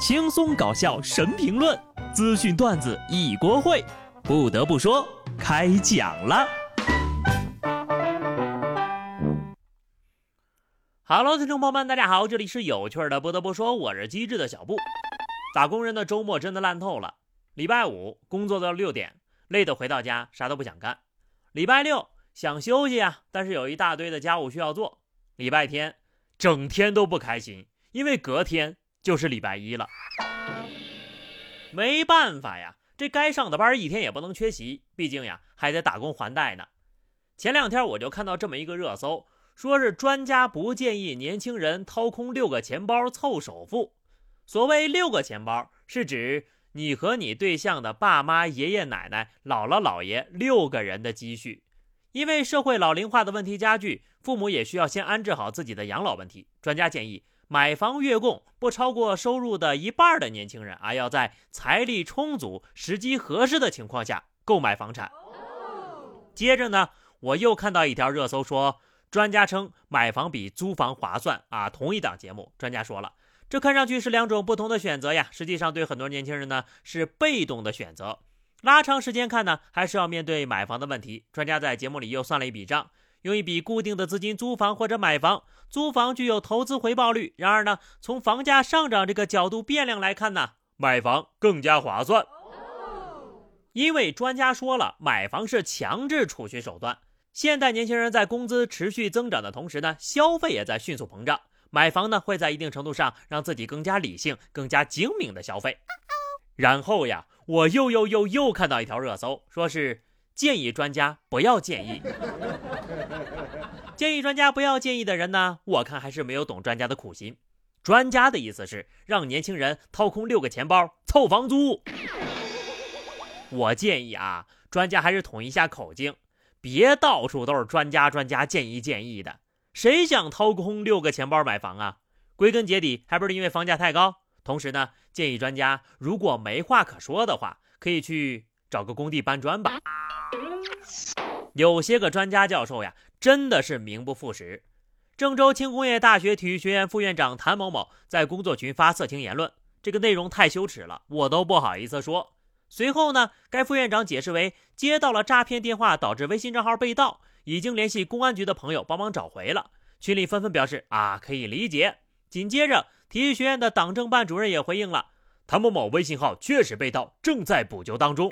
轻松搞笑神评论，资讯段子一锅烩。不得不说，开讲了。Hello，听众朋友们，大家好，这里是有趣的。不得不说，我是机智的小布。打工人的周末真的烂透了。礼拜五工作到六点，累得回到家啥都不想干。礼拜六想休息啊，但是有一大堆的家务需要做。礼拜天整天都不开心，因为隔天就是礼拜一了。没办法呀，这该上的班一天也不能缺席，毕竟呀还得打工还贷呢。前两天我就看到这么一个热搜，说是专家不建议年轻人掏空六个钱包凑首付。所谓六个钱包，是指。你和你对象的爸妈、爷爷奶奶、姥姥姥爷六个人的积蓄，因为社会老龄化的问题加剧，父母也需要先安置好自己的养老问题。专家建议，买房月供不超过收入的一半的年轻人啊，要在财力充足、时机合适的情况下购买房产。接着呢，我又看到一条热搜说，专家称买房比租房划算啊。同一档节目，专家说了。这看上去是两种不同的选择呀，实际上对很多年轻人呢是被动的选择。拉长时间看呢，还是要面对买房的问题。专家在节目里又算了一笔账，用一笔固定的资金租房或者买房，租房具有投资回报率。然而呢，从房价上涨这个角度变量来看呢，买房更加划算。因为专家说了，买房是强制储蓄手段。现代年轻人在工资持续增长的同时呢，消费也在迅速膨胀。买房呢，会在一定程度上让自己更加理性、更加精明的消费。然后呀，我又又又又看到一条热搜，说是建议专家不要建议。建议专家不要建议的人呢，我看还是没有懂专家的苦心。专家的意思是让年轻人掏空六个钱包凑房租。我建议啊，专家还是统一一下口径，别到处都是专家专家建议建议的。谁想掏空六个钱包买房啊？归根结底还不是因为房价太高。同时呢，建议专家如果没话可说的话，可以去找个工地搬砖吧。有些个专家教授呀，真的是名不副实。郑州轻工业大学体育学院副院长谭某某在工作群发色情言论，这个内容太羞耻了，我都不好意思说。随后呢，该副院长解释为接到了诈骗电话，导致微信账号被盗。已经联系公安局的朋友帮忙找回了，群里纷纷表示啊可以理解。紧接着，体育学院的党政办主任也回应了，谭某某微信号确实被盗，正在补救当中。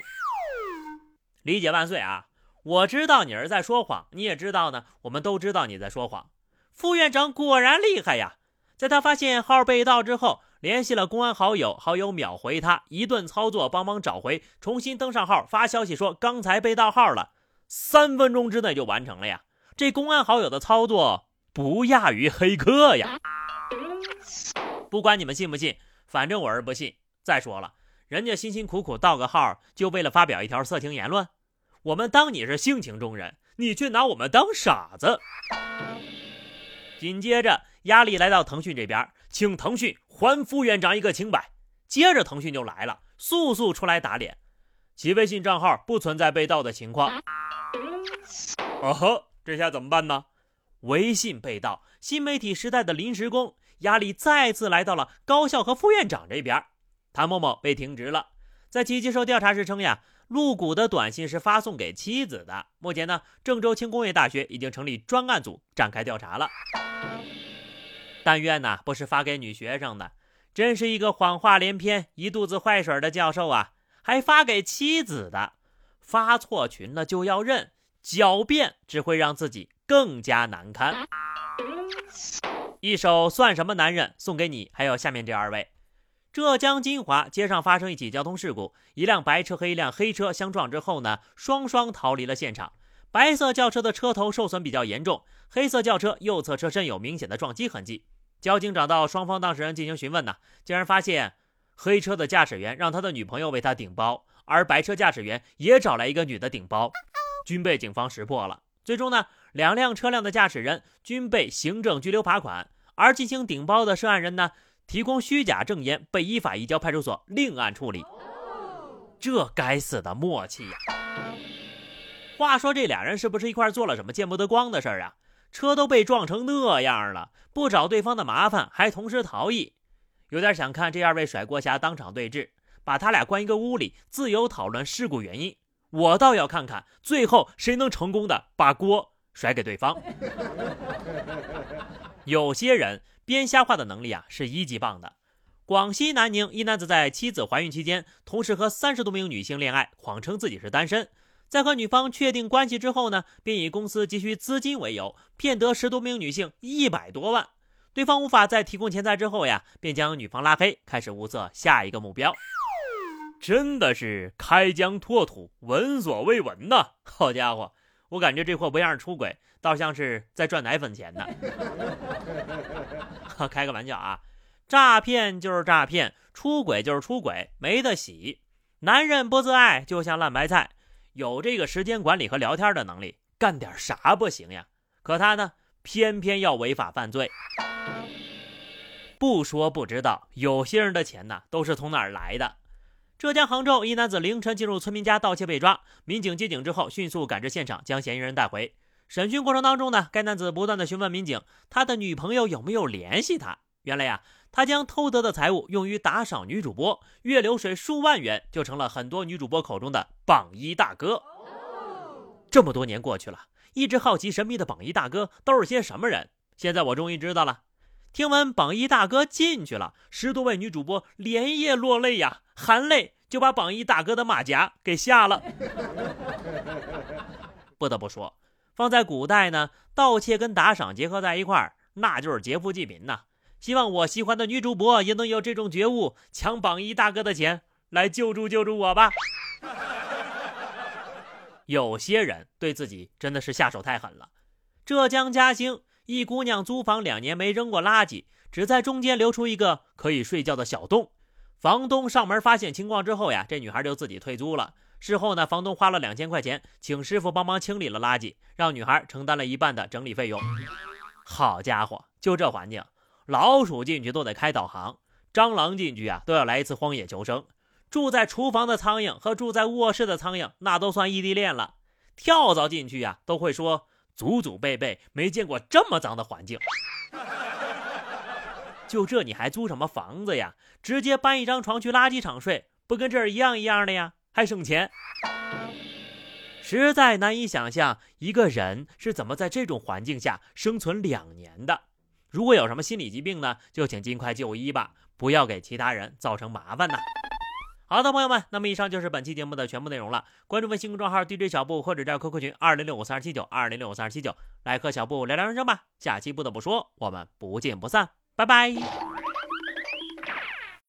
理解万岁啊！我知道你是在说谎，你也知道呢，我们都知道你在说谎。副院长果然厉害呀，在他发现号被盗之后，联系了公安好友，好友秒回他，一顿操作帮忙找回，重新登上号，发消息说刚才被盗号了。三分钟之内就完成了呀！这公安好友的操作不亚于黑客呀！不管你们信不信，反正我是不信。再说了，人家辛辛苦苦盗个号，就为了发表一条色情言论，我们当你是性情中人，你却拿我们当傻子。紧接着，压力来到腾讯这边，请腾讯还副院长一个清白。接着，腾讯就来了，速速出来打脸，其微信账号不存在被盗的情况。哦呵，这下怎么办呢？微信被盗，新媒体时代的临时工压力再次来到了高校和副院长这边。谭某某被停职了。在其接受调查时称呀，入股的短信是发送给妻子的。目前呢，郑州轻工业大学已经成立专案组展开调查了。但愿呢不是发给女学生的，真是一个谎话连篇、一肚子坏水的教授啊！还发给妻子的。发错群了就要认，狡辩只会让自己更加难堪。一首算什么男人送给你，还有下面这二位。浙江金华街上发生一起交通事故，一辆白车和一辆黑车相撞之后呢，双双逃离了现场。白色轿车的车头受损比较严重，黑色轿车右侧车身有明显的撞击痕迹。交警找到双方当事人进行询问呢，竟然发现黑车的驾驶员让他的女朋友为他顶包。而白车驾驶员也找来一个女的顶包，均被警方识破了。最终呢，两辆车辆的驾驶人均被行政拘留罚款，而进行顶包的涉案人呢，提供虚假证言，被依法移交派出所另案处理。这该死的默契呀！话说这俩人是不是一块做了什么见不得光的事儿啊？车都被撞成那样了，不找对方的麻烦，还同时逃逸。有点想看这二位甩锅侠当场对峙，把他俩关一个屋里，自由讨论事故原因。我倒要看看最后谁能成功的把锅甩给对方。有些人编瞎话的能力啊是一级棒的。广西南宁一男子在妻子怀孕期间，同时和三十多名女性恋爱，谎称自己是单身。在和女方确定关系之后呢，便以公司急需资金为由，骗得十多名女性一百多万。对方无法再提供钱财之后呀，便将女方拉黑，开始物色下一个目标。真的是开疆拓土，闻所未闻呐！好家伙，我感觉这货不像是出轨，倒像是在赚奶粉钱呢。开个玩笑啊，诈骗就是诈骗，出轨就是出轨，没得洗。男人不自爱就像烂白菜，有这个时间管理和聊天的能力，干点啥不行呀？可他呢，偏偏要违法犯罪。不说不知道，有些人的钱呢，都是从哪儿来的？浙江杭州一男子凌晨进入村民家盗窃被抓，民警接警之后迅速赶至现场，将嫌疑人带回。审讯过程当中呢，该男子不断的询问民警，他的女朋友有没有联系他？原来呀，他将偷得的财物用于打赏女主播，月流水数万元，就成了很多女主播口中的榜一大哥。这么多年过去了，一直好奇神秘的榜一大哥都是些什么人，现在我终于知道了。听闻榜一大哥进去了，十多位女主播连夜落泪呀，含泪就把榜一大哥的马甲给下了。不得不说，放在古代呢，盗窃跟打赏结合在一块儿，那就是劫富济贫呐。希望我喜欢的女主播也能有这种觉悟，抢榜一大哥的钱来救助救助我吧。有些人对自己真的是下手太狠了。浙江嘉兴。一姑娘租房两年没扔过垃圾，只在中间留出一个可以睡觉的小洞。房东上门发现情况之后呀，这女孩就自己退租了。事后呢，房东花了两千块钱请师傅帮忙清理了垃圾，让女孩承担了一半的整理费用。好家伙，就这环境，老鼠进去都得开导航，蟑螂进去啊都要来一次荒野求生。住在厨房的苍蝇和住在卧室的苍蝇那都算异地恋了，跳蚤进去呀都会说。祖祖辈辈没见过这么脏的环境，就这你还租什么房子呀？直接搬一张床去垃圾场睡，不跟这儿一样一样的呀？还省钱，实在难以想象一个人是怎么在这种环境下生存两年的。如果有什么心理疾病呢，就请尽快就医吧，不要给其他人造成麻烦呐。好的，朋友们，那么以上就是本期节目的全部内容了。关注微信公众号 DJ 小布，或者加 QQ 群二零六五三二七九二零六五三二七九，来和小布聊聊人生吧。下期不得不说，我们不见不散，拜拜。